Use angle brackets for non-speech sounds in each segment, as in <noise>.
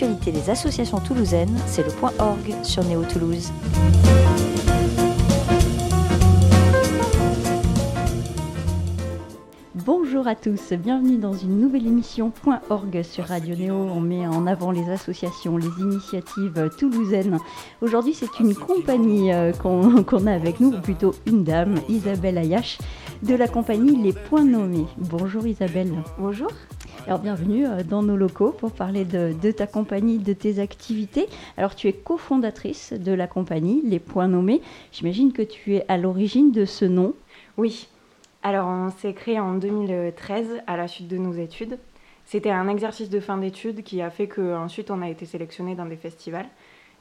l'actualité des associations toulousaines, c'est le point orgue sur Néo Toulouse. Bonjour à tous, bienvenue dans une nouvelle émission Point .org sur Radio Néo. On met en avant les associations, les initiatives toulousaines. Aujourd'hui, c'est une compagnie euh, qu'on a avec nous, ou plutôt une dame, Isabelle Ayache, de la compagnie Les Points Nommés. Bonjour Isabelle. Bonjour. Alors bienvenue euh, dans nos locaux pour parler de, ta compagnie, de tes activités. Alors tu es cofondatrice de la compagnie Les Points Nommés. J'imagine que tu es à l'origine de ce nom. Oui, alors, on s'est créé en 2013 à la suite de nos études. C'était un exercice de fin d'études qui a fait qu'ensuite on a été sélectionné dans des festivals.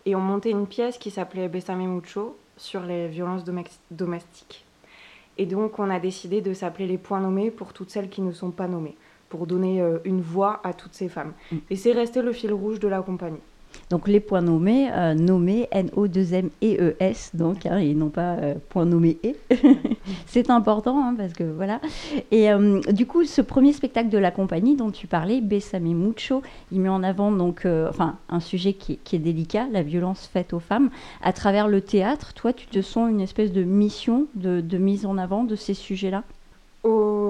Et on montait une pièce qui s'appelait Besame Mucho sur les violences domestiques. Et donc, on a décidé de s'appeler les points nommés pour toutes celles qui ne sont pas nommées, pour donner euh, une voix à toutes ces femmes. Mm. Et c'est resté le fil rouge de la compagnie. Donc les points nommés, euh, nommés N-O-2-M-E-E-S, donc, hein, et non pas euh, point nommé E. <laughs> c'est important, hein, parce que voilà. Et euh, du coup, ce premier spectacle de la compagnie dont tu parlais, Besame Mucho, il met en avant donc, enfin, un sujet qui, est délicat, la violence faite aux femmes. À travers le théâtre, toi, tu te sens une espèce de mission de, mise en avant de ces sujets-là?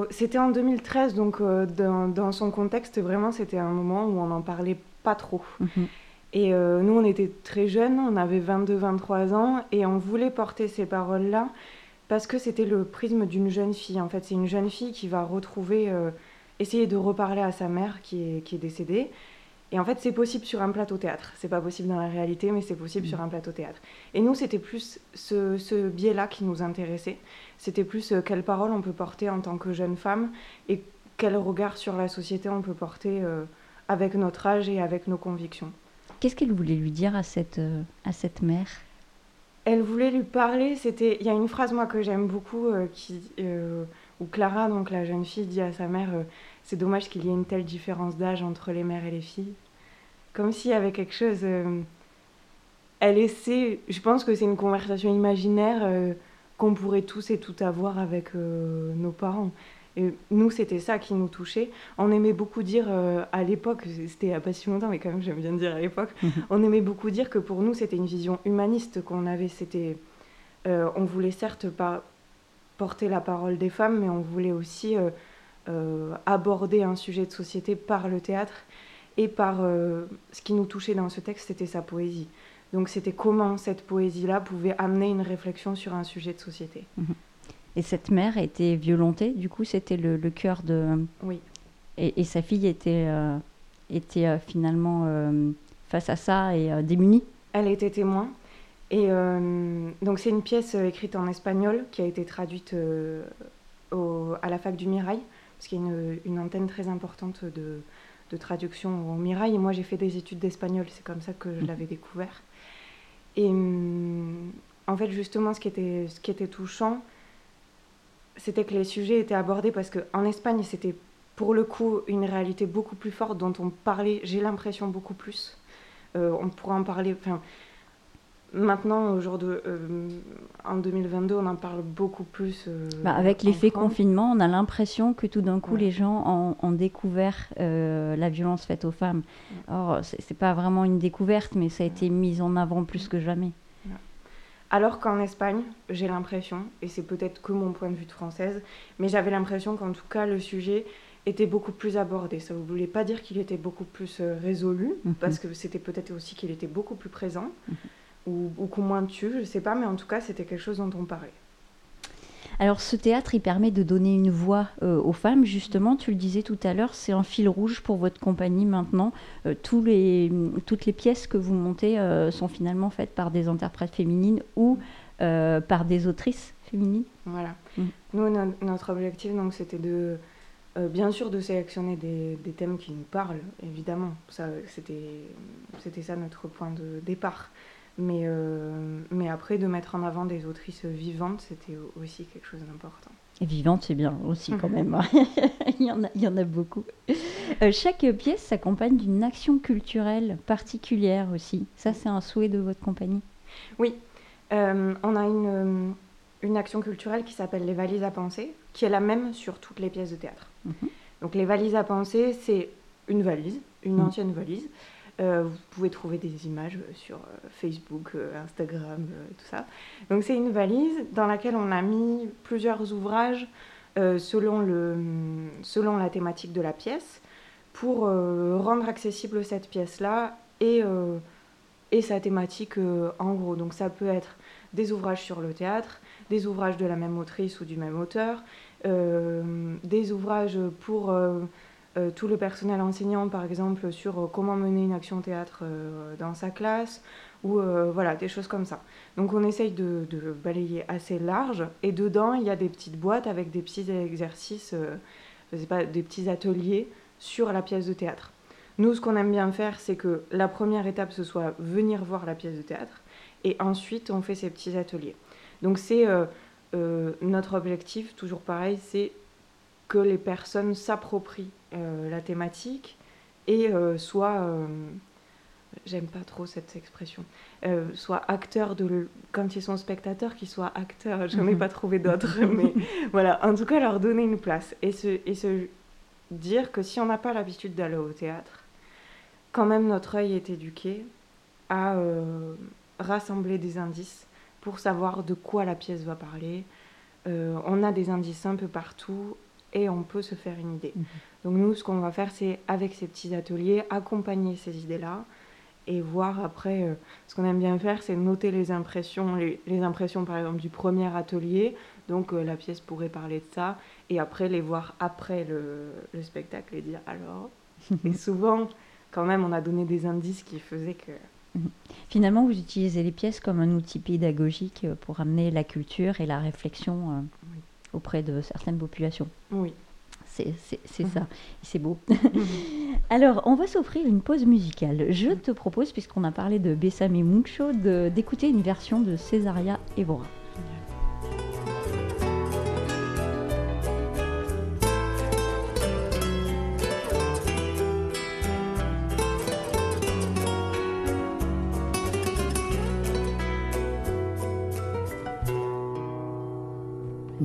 C'était en 2013, donc dans, son contexte, vraiment, c'était un moment où on n'en parlait pas trop. Mhm. Et euh, nous, on était très jeunes, on avait 22-23 ans, et on voulait porter ces paroles-là parce que c'était le prisme d'une jeune fille. En fait, c'est une jeune fille qui va retrouver, euh, essayer de reparler à sa mère qui est, qui est décédée. Et en fait, c'est possible sur un plateau théâtre. C'est pas possible dans la réalité, mais c'est possible mmh. sur un plateau théâtre. Et nous, c'était plus ce, ce biais-là qui nous intéressait. C'était plus euh, quelles paroles on peut porter en tant que jeune femme et quel regard sur la société on peut porter avec notre âge et avec nos convictions. Qu'est-ce qu'elle voulait lui dire à cette, euh, à cette mère? Elle voulait lui parler, c'était... Il y a une phrase, moi, que j'aime beaucoup, euh, qui, euh, où Clara, donc la jeune fille, dit à sa mère C'est dommage qu'il y ait une telle différence d'âge entre les mères et les filles. Comme s'il y avait quelque chose... elle essaie... Je pense que c'est une conversation imaginaire qu'on pourrait tous et toutes avoir avec nos parents. Et nous, c'était ça qui nous touchait. On aimait beaucoup dire euh, à l'époque, c'était pas si longtemps, mais quand même, j'aime bien dire à l'époque, <laughs> on aimait beaucoup dire que pour nous, c'était une vision humaniste qu'on avait. C'était, euh, on voulait certes pas porter la parole des femmes, mais on voulait aussi euh, aborder un sujet de société par le théâtre et par ce qui nous touchait dans ce texte, c'était sa poésie. Donc c'était comment cette poésie-là pouvait amener une réflexion sur un sujet de société. Mhm. Et cette mère était violentée, du coup, c'était le, cœur de. Oui. Et, sa fille était, euh, était euh, finalement euh, face à ça et démunie. Elle était témoin. Et donc, c'est une pièce écrite en espagnol qui a été traduite à la fac du Mirail, parce qu'il y a une, une antenne très importante de, de, traduction au Mirail. Et moi, j'ai fait des études d'espagnol, c'est comme ça que je mhm. l'avais découvert. Et en fait, justement, ce qui était, touchant, c'était que les sujets étaient abordés parce qu'en Espagne, c'était pour le coup une réalité beaucoup plus forte dont on parlait, j'ai l'impression, beaucoup plus. Euh, on pourrait en parler. Maintenant, au jour de, euh, en 2022, on en parle beaucoup plus. Euh, bah, avec l'effet confinement, on a l'impression que tout d'un coup, les gens ont, découvert la violence faite aux femmes. Or, c'est pas vraiment une découverte, mais ça a été mis en avant plus que jamais. Alors qu'en Espagne, j'ai l'impression, et c'est peut-être que mon point de vue de française, mais j'avais l'impression qu'en tout cas le sujet était beaucoup plus abordé. Ça ne voulait pas dire qu'il était beaucoup plus euh, résolu, mhm. parce que c'était peut-être aussi qu'il était beaucoup plus présent, mhm. Ou beaucoup moins dessus, je ne sais pas, mais en tout cas c'était quelque chose dont on parlait. Alors ce théâtre, il permet de donner une voix euh, aux femmes, justement, tu le disais tout à l'heure, c'est un fil rouge pour votre compagnie maintenant. Euh, tous les, toutes les pièces que vous montez euh, sont finalement faites par des interprètes féminines ou par des autrices féminines. Voilà. Mm. Nous, notre objectif, donc, c'était de... bien sûr de sélectionner des, des, thèmes qui nous parlent, évidemment. C'était ça notre point de départ. Mais, euh, mais après, de mettre en avant des autrices vivantes, c'était aussi quelque chose d'important. Et vivante, c'est bien aussi quand <laughs> même. Il, y en a, il y en a beaucoup. Euh, chaque pièce s'accompagne d'une action culturelle particulière aussi. Ça, c'est un souhait de votre compagnie? Oui. Euh, on a une, une action culturelle qui s'appelle les valises à penser, qui est la même sur toutes les pièces de théâtre. Mhm. Donc les valises à penser, c'est une valise, une mhm. ancienne valise, vous pouvez trouver des images sur Facebook, Instagram, tout ça. Donc c'est une valise dans laquelle on a mis plusieurs ouvrages selon, le, selon la thématique de la pièce pour rendre accessible cette pièce-là et, et sa thématique en gros. Donc ça peut être des ouvrages sur le théâtre, des ouvrages de la même autrice ou du même auteur, des ouvrages pour euh, tout le personnel enseignant, par exemple, sur euh, comment mener une action théâtre euh, dans sa classe, ou voilà, des choses comme ça. Donc on essaye de, balayer assez large, et dedans, il y a des petites boîtes avec des petits exercices, pas, des petits ateliers sur la pièce de théâtre. Nous, ce qu'on aime bien faire, c'est que la première étape, ce soit venir voir la pièce de théâtre, et ensuite, on fait ces petits ateliers. Donc c'est notre objectif, toujours pareil, c'est que les personnes s'approprient euh, la thématique et euh, soient, euh, j'aime pas trop cette expression, soit acteurs de quand ils sont spectateurs, qu'ils soient acteurs. Je n'en ai mhm. pas trouvé d'autres, <laughs> mais voilà. En tout cas, leur donner une place et se, et se dire que si on n'a pas l'habitude d'aller au théâtre, quand même notre œil est éduqué à rassembler des indices pour savoir de quoi la pièce va parler. on a des indices un peu partout et on peut se faire une idée. Mhm. Donc nous, ce qu'on va faire, c'est avec ces petits ateliers, accompagner ces idées-là et voir après, euh, ce qu'on aime bien faire, c'est noter les impressions, les, impressions par exemple du premier atelier, donc euh, la pièce pourrait parler de ça, et après les voir après le, le spectacle et dire alors. <laughs> et souvent, quand même, on a donné des indices qui faisaient que... Mhm. Finalement, vous utilisez les pièces comme un outil pédagogique euh, pour amener la culture et la réflexion auprès de certaines populations. Oui. C'est ça, c'est beau. <laughs> Alors, on va s'offrir une pause musicale. Je te propose, puisqu'on a parlé de Bessame Mucho, d'écouter une version de Césaria Evora.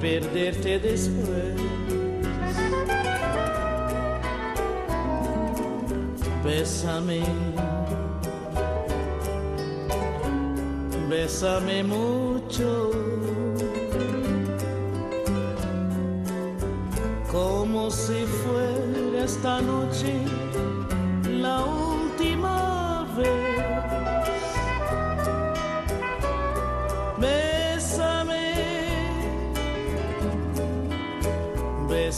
Perderte después. Bésame, bésame mucho, como si fuera esta noche la última vez.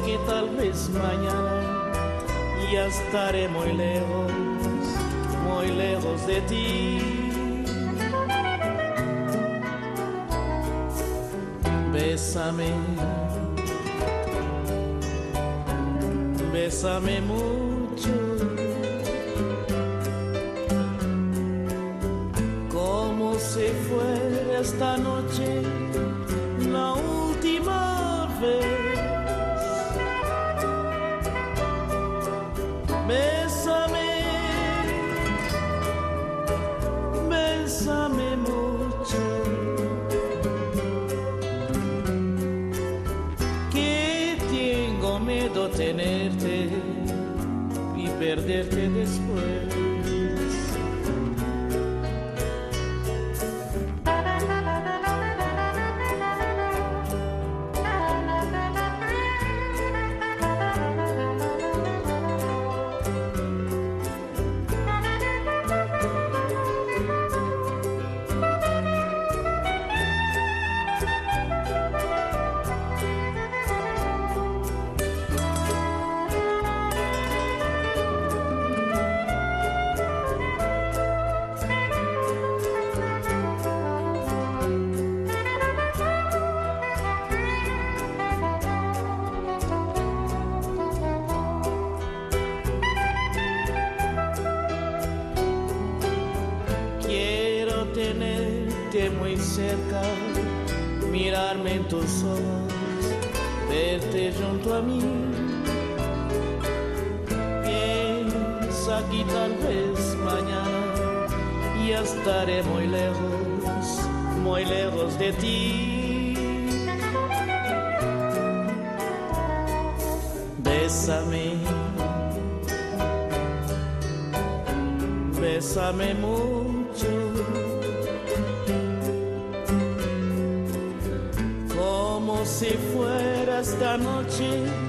que tal vez mañana ya estaré muy lejos, muy lejos de ti. Bésame, bésame mucho. Cerca, mirarme en tus ojos, verte junto a mí. Piensa que tal vez mañana ya estaré muy lejos, muy lejos de ti. Bésame, bésame mucho. Esta noche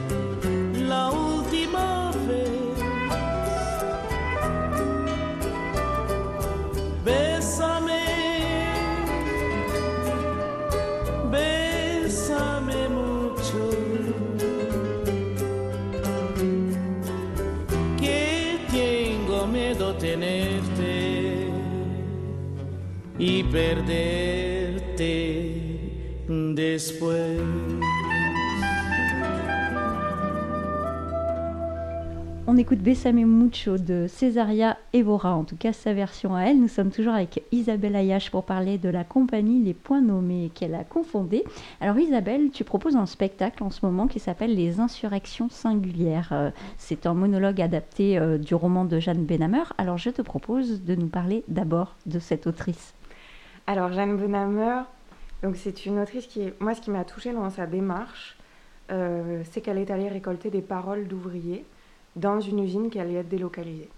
On écoute Bessame Mucho de Césaria Evora, en tout cas sa version à elle. Nous sommes toujours avec Isabelle Ayache pour parler de la compagnie Les Points Nommés qu'elle a confondée. Alors Isabelle, tu proposes un spectacle en ce moment qui s'appelle Les Insurrections Singulières. Euh, C'est un monologue adapté euh, du roman de Jeanne Benhammer. Alors je te propose de nous parler d'abord de cette autrice. Alors Jeanne Benhammer, c'est une autrice qui, moi, ce qui m'a touchée dans sa démarche, euh, c'est qu'elle est allée récolter des paroles d'ouvriers dans une usine qui allait être délocalisée.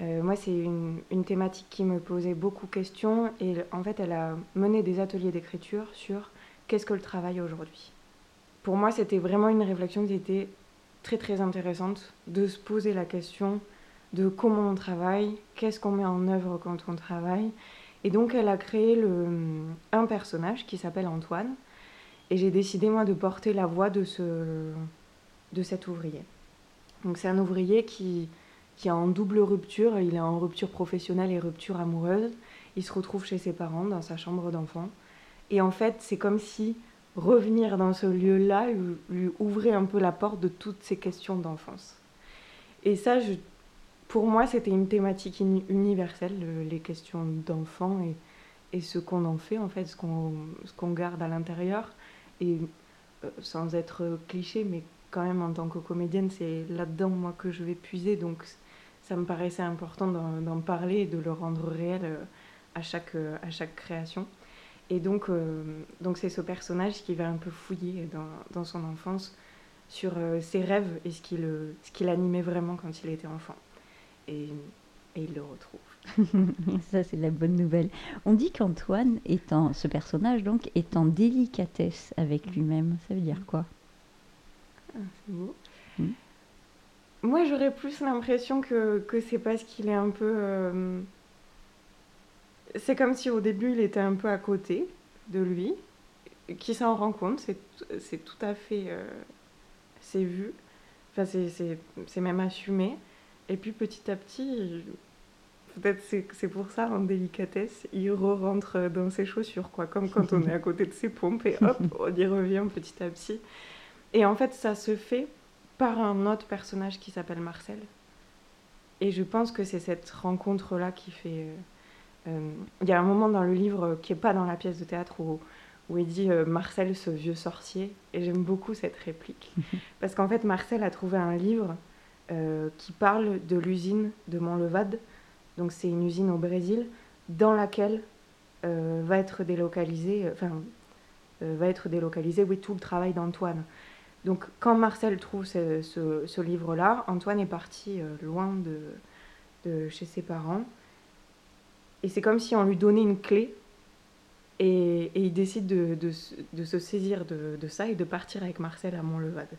Euh, moi, c'est une, une thématique qui me posait beaucoup de questions et en fait, elle a mené des ateliers d'écriture sur qu'est-ce que le travail aujourd'hui. Pour moi, c'était vraiment une réflexion qui était très très intéressante de se poser la question de comment on travaille, qu'est-ce qu'on met en œuvre quand on travaille. Et donc, elle a créé le, un personnage qui s'appelle Antoine. Et j'ai décidé, moi, de porter la voix de, ce, de cet ouvrier. Donc, c'est un ouvrier qui, qui est en double rupture. Il est en rupture professionnelle et rupture amoureuse. Il se retrouve chez ses parents, dans sa chambre d'enfant. Et en fait, c'est comme si revenir dans ce lieu-là lui, ouvrait un peu la porte de toutes ces questions d'enfance. Et ça, pour moi, c'était une thématique uni- universelle, le- les questions d'enfants et, et ce qu'on en fait, en fait, ce qu'on ce qu'on garde à l'intérieur. Et euh, sans être cliché, mais quand même en tant que comédienne, c'est là-dedans, moi, que je vais puiser. Donc, ça me paraissait important d'en parler et de le rendre réel euh, à chaque, euh, à chaque création. Et donc, euh, donc c'est ce personnage qui va un peu fouiller dans, dans son enfance sur euh, ses rêves et ce qui le- ce qui l'animait vraiment quand il était enfant. Et, et il le retrouve. <laughs> Ça, c'est la bonne nouvelle. On dit qu'Antoine, en, ce personnage, donc, est en délicatesse avec lui-même. Ça veut dire quoi? C'est beau. Mm. Moi, j'aurais plus l'impression que, que c'est parce qu'il est un peu. euh, C'est comme si au début, il était un peu à côté de lui, qui s'en rend compte, c'est tout à fait. euh, C'est vu, enfin, c'est- même assumé. Et puis petit à petit, peut-être c'est c'est pour ça, en délicatesse, il re-rentre dans ses chaussures, quoi, comme quand on est à côté de ses pompes, et hop, <laughs> on y revient petit à petit. Et en fait, ça se fait par un autre personnage qui s'appelle Marcel. Et je pense que c'est cette rencontre-là qui fait. euh, euh, Il y a un moment dans le livre qui n'est pas dans la pièce de théâtre où, où il dit euh, Marcel, ce vieux sorcier. Et j'aime beaucoup cette réplique. <laughs> Parce qu'en fait, Marcel a trouvé un livre euh, qui parle de l'usine de Montlevade. Donc, c'est une usine au Brésil dans laquelle va être délocalisé. Enfin, va être délocalisé, oui, tout le travail d'Antoine. Donc, quand Marcel trouve ce, livre-là, Antoine est parti euh, loin de, chez ses parents. Et c'est comme si on lui donnait une clé. Et, il décide de, se- saisir de, ça et de partir avec Marcel à Montlevade.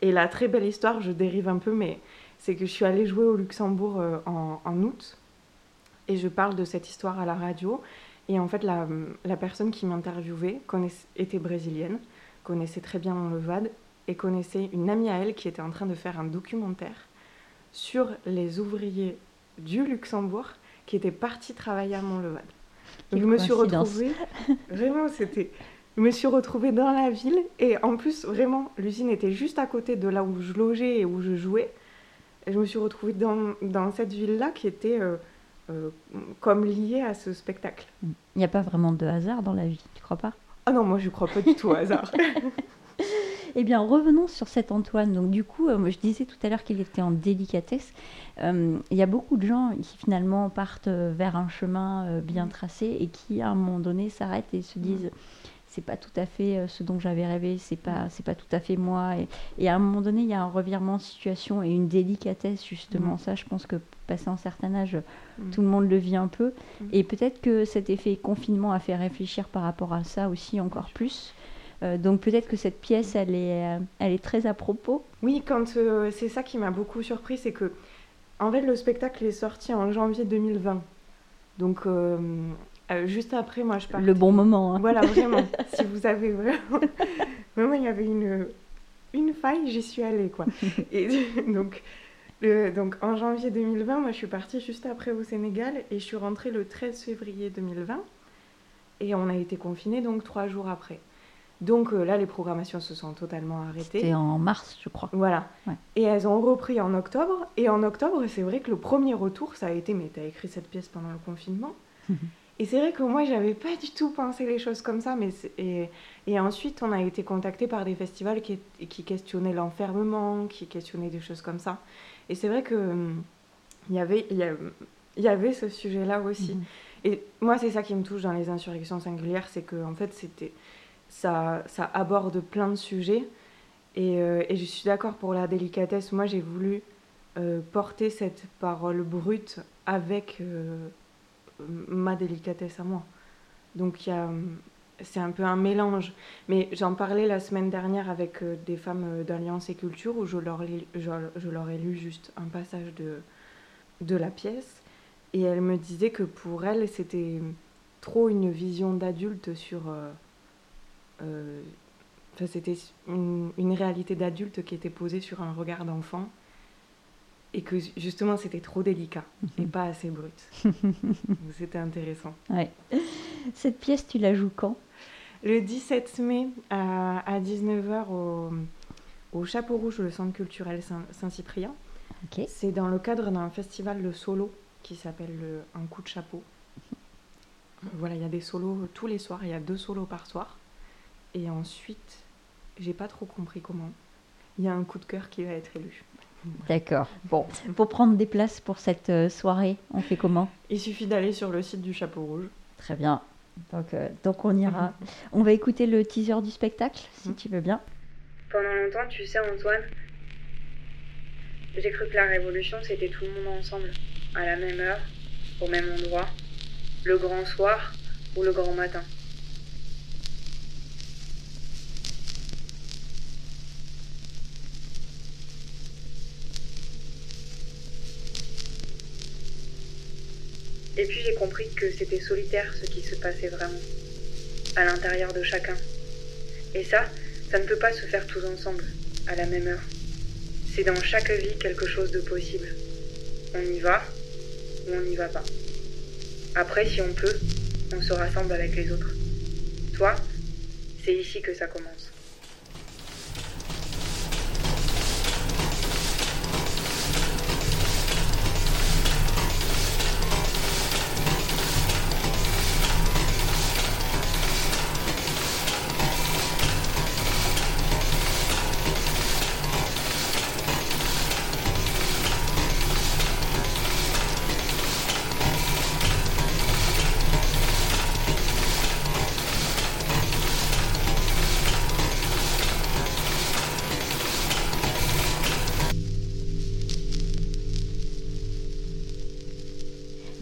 Et la très belle histoire, je dérive un peu, mais c'est que je suis allée jouer au Luxembourg euh, en, août. Et je parle de cette histoire à la radio. Et en fait, la, personne qui m'interviewait était brésilienne, connaissait très bien Montlevade et connaissait une amie à elle qui était en train de faire un documentaire sur les ouvriers du Luxembourg qui étaient partis travailler à Quelle je me suis retrouvée, vraiment, c'était. Je me suis retrouvée dans la ville et en plus, vraiment, l'usine était juste à côté de là où je logeais et où je jouais. Et je me suis retrouvée dans, dans cette ville-là qui était euh, comme liées à ce spectacle. Il n'y a pas vraiment de hasard dans la vie, tu crois pas? Ah non, moi je crois pas du tout au hasard. <laughs> Eh bien, revenons sur cet Antoine. Donc, du coup, je disais tout à l'heure qu'il était en délicatesse. il y a beaucoup de gens qui finalement partent vers un chemin bien tracé et qui, à un moment donné, s'arrêtent et se disent c'est pas tout à fait euh, ce dont j'avais rêvé, c'est pas c'est pas tout à fait moi. Et, à un moment donné, il y a un revirement de situation et une délicatesse justement. Mm. Ça, je pense que passé un certain âge, mm. tout le monde le vit un peu. Mm. Et peut-être que cet effet confinement a fait réfléchir par rapport à ça aussi encore plus. Euh, donc peut-être que cette pièce, elle est, euh, elle est très à propos. Oui, quand c'est ça qui m'a beaucoup surpris, c'est que en fait le spectacle est sorti en janvier 2020. Donc euh, juste après, moi, je partais. Le bon moment. Hein. Voilà, vraiment. <laughs> si vous avez vraiment. vraiment, il y avait une, une faille, j'y suis allée, quoi. <laughs> Et <laughs> donc, donc, en janvier 2020, moi, je suis partie juste après au Sénégal et je suis rentrée le 13 février 2020. Et on a été confinés, donc, trois jours après. Donc euh, là, les programmations se sont totalement arrêtées. C'était en mars, je crois. Voilà. Et elles ont repris en octobre. Et en octobre, c'est vrai que le premier retour, ça a été Mais t'as écrit cette pièce pendant le confinement Et c'est vrai que moi, j'avais pas du tout pensé les choses comme ça. Mais et, et, ensuite, on a été contacté par des festivals qui, qui questionnaient l'enfermement, qui questionnaient des choses comme ça. Et c'est vrai que hum, il y avait, il y, avait ce sujet-là aussi. Mhm. Et moi, c'est ça qui me touche dans les insurrections singulières, c'est que en fait, c'était ça, ça aborde plein de sujets. Et, euh, et je suis d'accord pour la délicatesse. Moi, j'ai voulu euh, porter cette parole brute avec euh, ma délicatesse à moi. Donc c'est un peu un mélange. Mais j'en parlais la semaine dernière avec euh, des femmes euh, d'Alliance et Culture où je leur, je, leur ai lu juste un passage de, de la pièce. Et elles me disaient que pour elles, c'était trop une vision d'adulte sur... Euh, c'était une réalité d'adulte qui était posée sur un regard d'enfant et que justement c'était trop délicat et pas assez brut. <laughs> c'était intéressant. Ouais. Cette pièce, tu la joues quand? Le 17 mai à, 19h au, au, Chapeau Rouge, le Centre culturel Saint-Cyprien. C'est dans le cadre d'un festival de solo qui s'appelle Un coup de chapeau. Voilà, il y a des solos tous les soirs, il y a deux solos par soir. Et ensuite, j'ai pas trop compris comment. Il y a un coup de cœur qui va être élu. D'accord. Bon, pour prendre des places pour cette euh, soirée, on fait comment? Il suffit d'aller sur le site du Chapeau Rouge. Très bien. Donc, euh, donc on ira. On va écouter le teaser du spectacle, si mm. tu veux bien. Pendant longtemps, tu sais, Antoine, j'ai cru que la révolution, c'était tout le monde ensemble, à la même heure, au même endroit, le grand soir ou le grand matin. Et puis j'ai compris que c'était solitaire ce qui se passait vraiment, à l'intérieur de chacun. Et ça, ça ne peut pas se faire tous ensemble, à la même heure. C'est dans chaque vie quelque chose de possible. On y va ou on n'y va pas. Après, si on peut, on se rassemble avec les autres. Toi, c'est ici que ça commence.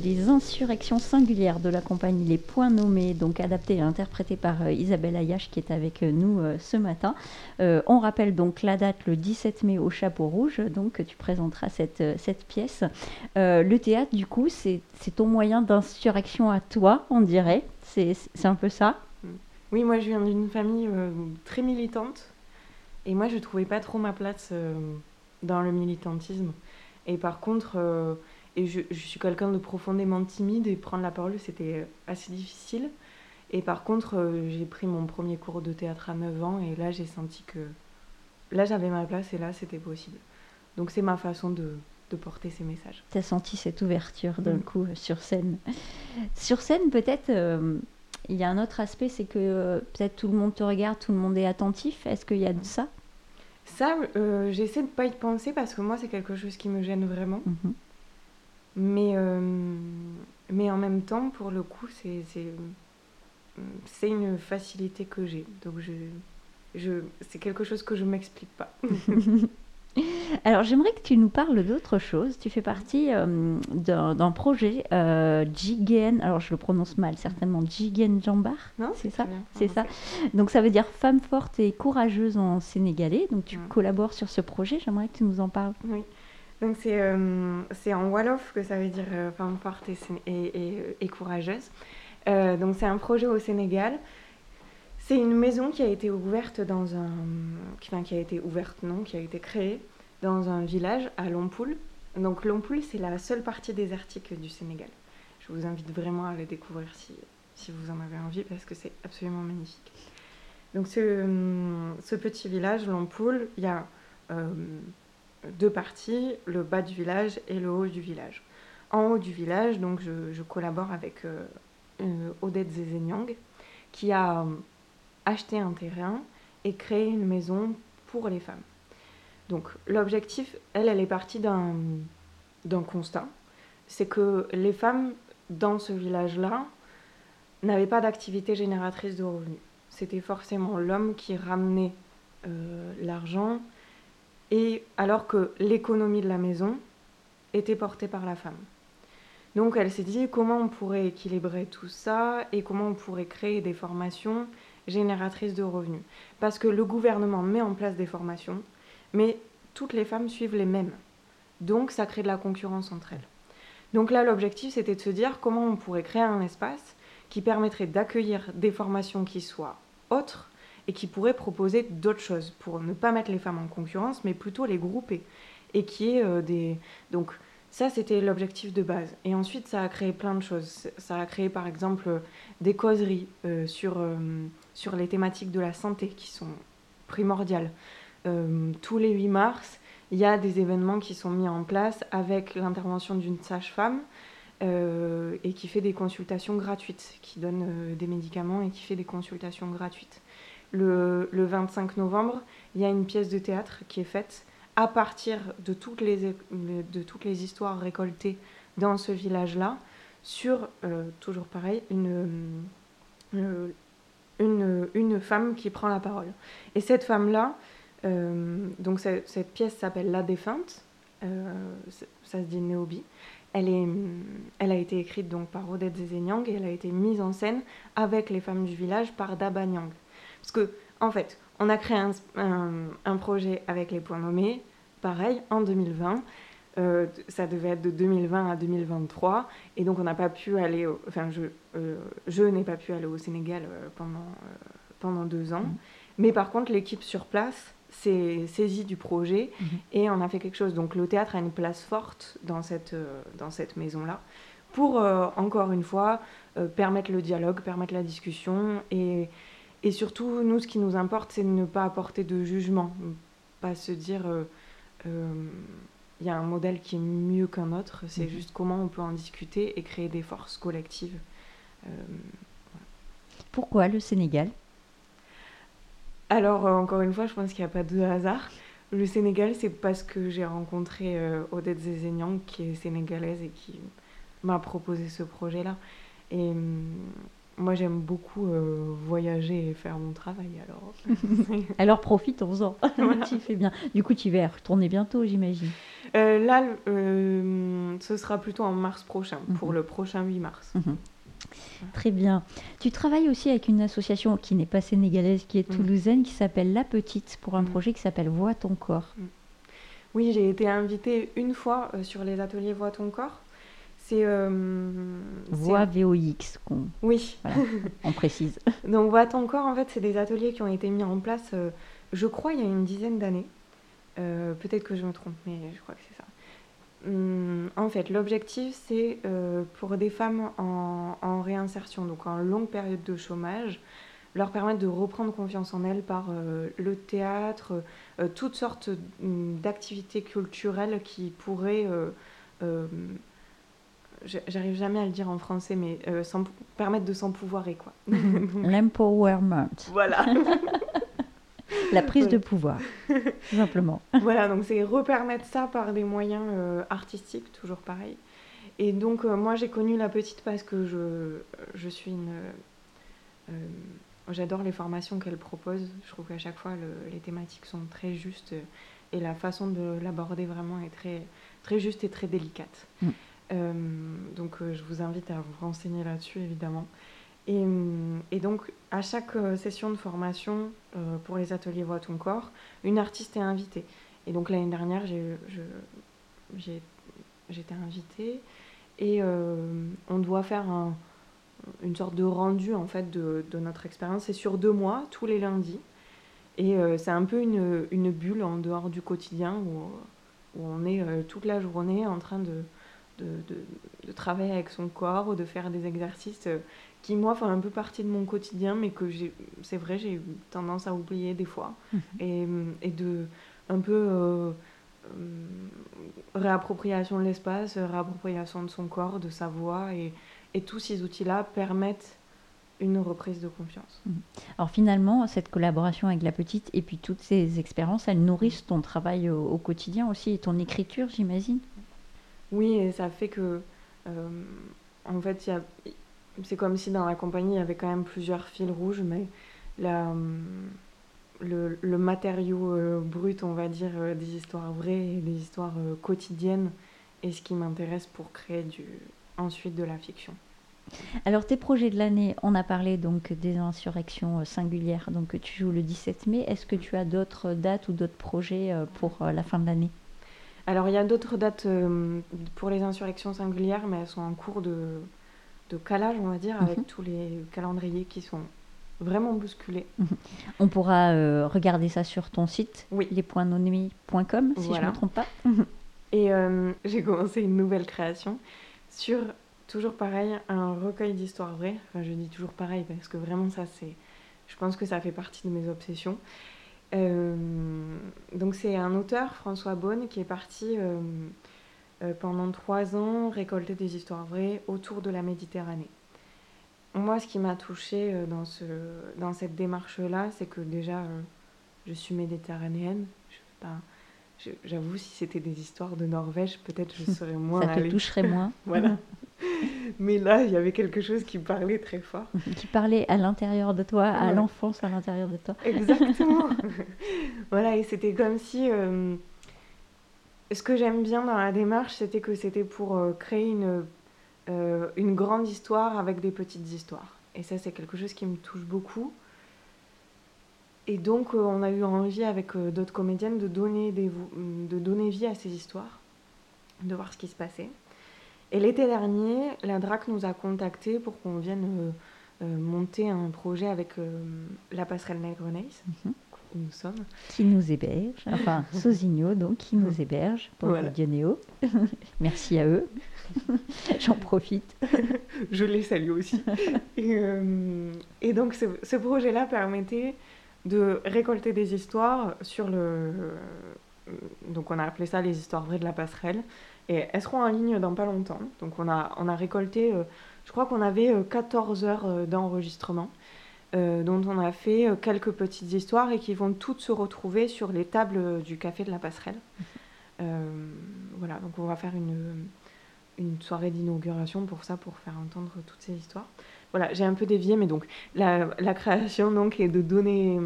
Insurrection singulière de la compagnie Les Points Nommés, donc adaptée et interprétée par euh, Isabelle Ayache qui est avec euh, nous euh, ce matin. on rappelle donc la date le 17 mai au Chapeau Rouge, donc tu présenteras cette, cette pièce. le théâtre, du coup, c'est ton moyen d'insurrection à toi, on dirait. C'est un peu ça? Oui, moi je viens d'une famille très militante et moi je trouvais pas trop ma place dans le militantisme. Et par contre et je, suis quelqu'un de profondément timide et prendre la parole, c'était assez difficile. Et par contre, euh, j'ai pris mon premier cours de théâtre à 9 ans et là, j'ai senti que là, j'avais ma place et là, c'était possible. Donc, c'est ma façon de, de porter ces messages. Tu as senti cette ouverture d'un Mm. coup euh, sur scène. Sur scène, peut-être, euh, il y a un autre aspect, c'est que euh, peut-être tout le monde te regarde, tout le monde est attentif. Est-ce qu'il y a de ça? Ça, j'essaie de pas y penser parce que moi, c'est quelque chose qui me gêne vraiment. Mhm. Mais, euh, mais en même temps, pour le coup, c'est, c'est, c'est une facilité que j'ai. Donc, je, je, c'est quelque chose que je m'explique pas. <laughs> Alors, j'aimerais que tu nous parles d'autre chose. Tu fais partie euh, d'un d'un projet euh, Jigen, alors je le prononce mal, certainement Jigen Jambar. Non C'est ça? bien. C'est ça. Donc, ça veut dire femme forte et courageuse en sénégalais. Donc, tu collabores sur ce projet. J'aimerais que tu nous en parles. Oui. Donc c'est euh, en Wolof que ça veut dire euh, femme forte et, et, et- et courageuse. Euh, donc c'est un projet au Sénégal. C'est une maison qui a été ouverte dans un... qui- a été ouverte, non, qui a été créée dans un village à Lompoul. Donc Lompoul, c'est la seule partie désertique du Sénégal. Je vous invite vraiment à le découvrir si, si vous en avez envie parce que c'est absolument magnifique. Donc ce, ce petit village, Lompoul, il y a euh, deux parties, le bas du village et le haut du village. En haut du village, donc je, collabore avec euh, Odette Zézéniang qui a euh, acheté un terrain et créé une maison pour les femmes. Donc l'objectif, elle, elle est partie d'un d'un constat, c'est que les femmes dans ce village-là n'avaient pas d'activité génératrice de revenus. C'était forcément l'homme qui ramenait euh, l'argent, et alors que l'économie de la maison était portée par la femme. Donc elle s'est dit comment on pourrait équilibrer tout ça et comment on pourrait créer des formations génératrices de revenus? Parce que le gouvernement met en place des formations, mais toutes les femmes suivent les mêmes. Donc ça crée de la concurrence entre elles. Donc là l'objectif c'était de se dire comment on pourrait créer un espace qui permettrait d'accueillir des formations qui soient autres et qui pourrait proposer d'autres choses pour ne pas mettre les femmes en concurrence, mais plutôt les grouper. Et qui est euh, des. Donc, ça, c'était l'objectif de base. Et ensuite, ça a créé plein de choses. Ça a créé, par exemple, euh, des causeries euh, sur, sur les thématiques de la santé qui sont primordiales. Tous les 8 mars, il y a des événements qui sont mis en place avec l'intervention d'une sage-femme et qui fait des consultations gratuites, qui donne des médicaments et qui fait des consultations gratuites. Le, le 25 novembre, il y a une pièce de théâtre qui est faite à partir de toutes les, histoires récoltées dans ce village-là, sur, euh, toujours pareil, une, euh, une, femme qui prend la parole. Et cette femme-là, euh, donc cette, pièce s'appelle La Défunte, ça se dit Néobi. Elle, a été écrite donc par Odette Zézéniang et elle a été mise en scène avec les femmes du village par Daba Nyang. Parce que, en fait, on a créé un, un- un projet avec les points nommés, pareil, en 2020. Euh, ça devait être de 2020 à 2023. Et donc, on n'a pas pu aller. au- enfin, je, euh, je n'ai pas pu aller au Sénégal euh, pendant, pendant deux ans. Mhm. Mais par contre, l'équipe sur place s'est saisie du projet Mhm. et on a fait quelque chose. Donc, le théâtre a une place forte dans cette, dans cette maison-là pour, encore une fois, permettre le dialogue, permettre la discussion et et surtout, nous, ce qui nous importe, c'est de ne pas apporter de jugement. Pas se dire, euh, euh, il y a un modèle qui est mieux qu'un autre. C'est Mhm. juste comment on peut en discuter et créer des forces collectives. Euh, Pourquoi le Sénégal? Alors, euh, encore une fois, je pense qu'il n'y a pas de hasard. Le Sénégal, c'est parce que j'ai rencontré euh, Odette Zézéniang, qui est sénégalaise et qui m'a proposé ce projet-là. Et hum, moi, j'aime beaucoup euh, voyager et faire mon travail. Alors, <laughs> Alors profitons-en. <laughs> Voilà. tu fais bien. Du coup, tu vas retourner bientôt, j'imagine. Euh, là, euh, ce sera plutôt en mars prochain, pour Mhm. le prochain 8 mars. Mhm. Très bien. Tu travailles aussi avec une association qui n'est pas sénégalaise, qui est Mhm. toulousaine, qui s'appelle La Petite, pour un Mhm. projet qui s'appelle Vois ton corps. Oui, j'ai été invitée une fois sur les ateliers Vois ton corps. C'est. euh, c'est- Voix VOX, qu'on Oui. <laughs> on précise. Donc, Vois ton corps, en fait, c'est des ateliers qui ont été mis en place, euh, je crois, il y a une dizaine d'années. Euh, Peut-être que je me trompe, mais je crois que c'est ça. Hum, en fait, l'objectif, c'est euh, pour des femmes en, en réinsertion, donc en longue période de chômage, leur permettre de reprendre confiance en elles par le théâtre, toutes sortes mm, d'activités culturelles qui pourraient j'arrive jamais à le dire en français, mais permettre de s'empouvoirer, quoi. <laughs> L'empowerment. Voilà. <laughs> La prise de pouvoir, <laughs> tout simplement. Voilà, donc c'est repermettre ça par des moyens artistiques, toujours pareil. Et donc, euh, moi, j'ai connu la petite parce que je, je suis une. Euh, j'adore les formations qu'elle propose. Je trouve qu'à chaque fois, les thématiques sont très justes et la façon de l'aborder vraiment est très, très juste et très délicate. Mm. Euh, donc, je vous invite à vous renseigner là-dessus, évidemment. Et, et, donc, à chaque session de formation pour les ateliers Voix ton corps, une artiste est invitée. Et donc, l'année dernière, j'étais invitée et euh, on doit faire une sorte de rendu en fait de, notre expérience. C'est sur deux mois, tous les lundis. Et euh, c'est un peu une, bulle en dehors du quotidien où, on est euh, toute la journée en train de, de, de, travailler avec son corps ou de faire des exercices qui, moi, font un peu partie de mon quotidien, mais que c'est vrai, j'ai eu tendance à oublier des fois. Mhm. Et, et, de un peu euh, réappropriation de l'espace, réappropriation de son corps, de sa voix, et, et tous ces outils-là permettent une reprise de confiance. Mhm. Alors finalement, cette collaboration avec la petite et puis toutes ces expériences, elles nourrissent ton travail au, quotidien aussi et ton écriture, j'imagine? Oui, et ça fait que, euh, en fait, c'est comme si dans la compagnie, il y avait quand même plusieurs fils rouges, mais la, le, matériau euh, brut, on va dire, euh, des histoires vraies et des histoires euh, quotidiennes est ce qui m'intéresse pour créer ensuite de la fiction. Alors tes projets de l'année, on a parlé donc des insurrections singulières, donc tu joues le 17 mai. Est-ce que tu as d'autres dates ou d'autres projets pour la fin de l'année? Alors il y a d'autres dates pour les insurrections singulières, mais elles sont en cours de, de calage, on va dire, avec mhm. tous les calendriers qui sont vraiment bousculé. On pourra euh, regarder ça sur ton site, oui. lespointsnonnuits.com, si je ne me trompe pas. <laughs> Et euh, j'ai commencé une nouvelle création sur, toujours pareil, un recueil d'histoires vraies. Enfin, je dis toujours pareil parce que vraiment, ça, c'est. Je pense que ça fait partie de mes obsessions. Euh, donc, c'est un auteur, François Bonne, qui est parti pendant trois ans récolter des histoires vraies autour de la Méditerranée. Moi, ce qui m'a touchée euh, dans, ce, dans cette démarche-là, c'est que déjà, euh, je suis méditerranéenne. J'avoue, si c'était des histoires de Norvège, peut-être je <laughs> serais moins. Ça te toucherait moins. <laughs> voilà. <laughs> <laughs> Mais là, il y avait quelque chose qui parlait très fort. <laughs> qui parlait à l'intérieur de toi, à l'enfance à l'intérieur de toi. Exactement. <laughs> voilà, et c'était comme si. Euh, ce que j'aime bien dans la démarche, c'était que c'était pour créer une euh, une grande histoire avec des petites histoires. Et ça, c'est quelque chose qui me touche beaucoup. Et donc, euh, on a eu envie avec euh, d'autres comédiennes de donner, des, de donner vie à ces histoires, de voir ce qui se passait. Et l'été dernier, la DRAC nous a contactés pour qu'on vienne monter un projet avec la passerelle Negreneis, mhm. où nous sommes. Qui nous héberge, enfin <laughs> Sosigno, donc, qui nous héberge pour voilà. Dionéo. <laughs> Merci à eux. <laughs> J'en profite. je les salue aussi. Euh, et, donc ce, projet-là permettait de récolter des histoires sur le... Euh, donc on a appelé ça les histoires vraies de la passerelle. Et elles seront en ligne dans pas longtemps. Donc on a, on a récolté, euh, je crois qu'on avait 14 heures d'enregistrement. dont on a fait quelques petites histoires et qui vont toutes se retrouver sur les tables du café de la passerelle. voilà, donc on va faire une, une soirée d'inauguration pour ça, pour faire entendre toutes ces histoires. Voilà, j'ai un peu dévié, mais donc la, la, création donc est de donner,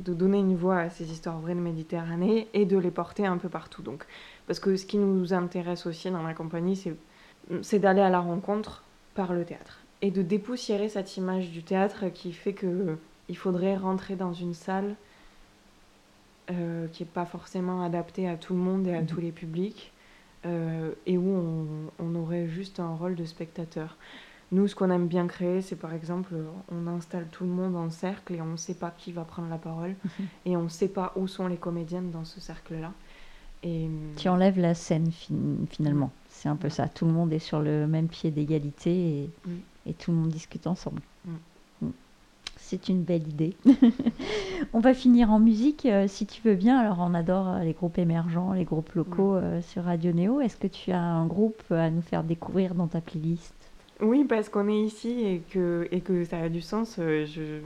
de donner une voix à ces histoires vraies de Méditerranée et de les porter un peu partout. Donc, parce que ce qui nous intéresse aussi dans la compagnie, c'est, c'est d'aller à la rencontre par le théâtre et de dépoussiérer cette image du théâtre qui fait que il faudrait rentrer dans une salle euh, qui n'est pas forcément adaptée à tout le monde et à mmh. tous les publics euh, et où on, aurait juste un rôle de spectateur. Nous, ce qu'on aime bien créer, c'est par exemple, on installe tout le monde en cercle et on ne sait pas qui va prendre la parole <laughs> et on ne sait pas où sont les comédiennes dans ce cercle-là. Et... Tu enlèves la scène finalement. C'est un peu ça. Tout le monde est sur le même pied d'égalité et, et, tout le monde discute ensemble. Mm. c'est une belle idée. <laughs> on va finir en musique, euh, si tu veux bien. Alors, on adore euh, les groupes émergents, les groupes locaux euh, sur Radio Néo. Est-ce que tu as un groupe à nous faire découvrir dans ta playlist? Oui, parce qu'on est ici et que, et que ça a du sens. euh, je,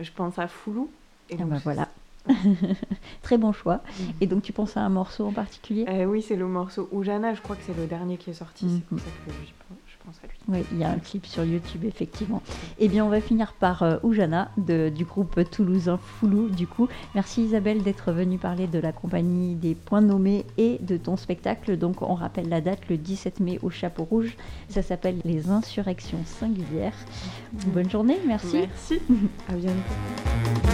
je pense à Foulou. Et Ah donc, bah voilà. <laughs> Très bon choix. Et donc, tu penses à un morceau en particulier? Euh, oui, c'est le morceau Oujana, je crois que c'est le dernier qui est sorti, Mhm. c'est pour ça que je pense à lui. Oui, il y a un clip sur YouTube, effectivement. Eh bien, on va finir par euh, Oujana, de- du groupe toulousain Foulou, du coup. Merci Isabelle d'être venue parler de la compagnie des Points Nommés et de ton spectacle. Donc, on rappelle la date, le 17 mai au Chapeau Rouge. Ça s'appelle Les Insurrections Singulières. Bonne journée, merci. Merci, <laughs> à bientôt.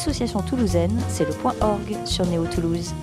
Associations toulousaines, c'est le org sur Néo Toulouse.